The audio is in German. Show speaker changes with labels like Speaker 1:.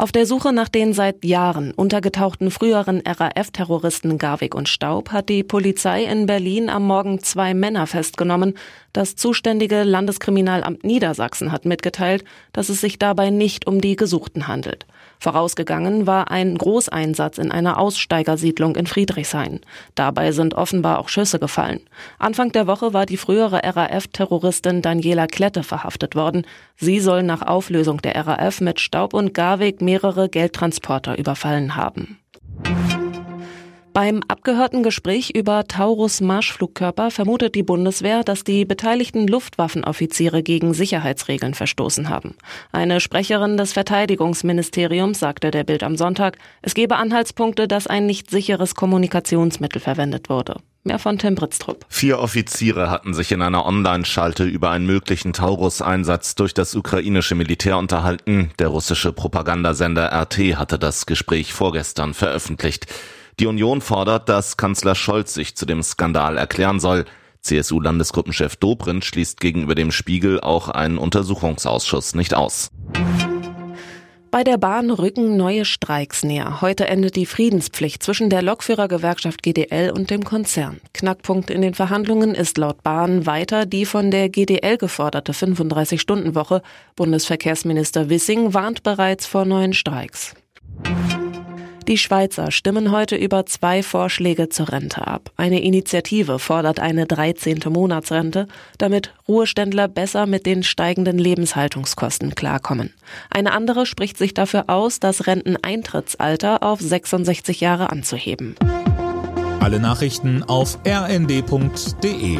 Speaker 1: Auf der Suche nach den seit Jahren untergetauchten früheren RAF-Terroristen Garwig und Staub hat die Polizei in Berlin am Morgen zwei Männer festgenommen. Das zuständige Landeskriminalamt Niedersachsen hat mitgeteilt, dass es sich dabei nicht um die Gesuchten handelt. Vorausgegangen war ein Großeinsatz in einer Aussteigersiedlung in Friedrichshain. Dabei sind offenbar auch Schüsse gefallen. Anfang der Woche war die frühere RAF-Terroristin Daniela Klette verhaftet worden. Sie soll nach Auflösung der RAF mit Staub und Garweg mehrere Geldtransporter überfallen haben. Beim abgehörten Gespräch über Taurus Marschflugkörper vermutet die Bundeswehr, dass die beteiligten Luftwaffenoffiziere gegen Sicherheitsregeln verstoßen haben. Eine Sprecherin des Verteidigungsministeriums sagte der Bild am Sonntag, es gebe Anhaltspunkte, dass ein nicht sicheres Kommunikationsmittel verwendet wurde. Mehr von Tim Britztrup.
Speaker 2: Vier Offiziere hatten sich in einer Online-Schalte über einen möglichen Taurus-Einsatz durch das ukrainische Militär unterhalten. Der russische Propagandasender RT hatte das Gespräch vorgestern veröffentlicht. Die Union fordert, dass Kanzler Scholz sich zu dem Skandal erklären soll. CSU-Landesgruppenchef Dobrindt schließt gegenüber dem Spiegel auch einen Untersuchungsausschuss nicht aus.
Speaker 1: Bei der Bahn rücken neue Streiks näher. Heute endet die Friedenspflicht zwischen der Lokführergewerkschaft GDL und dem Konzern. Knackpunkt in den Verhandlungen ist laut Bahn weiter die von der GDL geforderte 35-Stunden-Woche. Bundesverkehrsminister Wissing warnt bereits vor neuen Streiks. Die Schweizer stimmen heute über zwei Vorschläge zur Rente ab. Eine Initiative fordert eine 13. Monatsrente, damit Ruheständler besser mit den steigenden Lebenshaltungskosten klarkommen. Eine andere spricht sich dafür aus, das Renteneintrittsalter auf 66 Jahre anzuheben.
Speaker 3: Alle Nachrichten auf rnd.de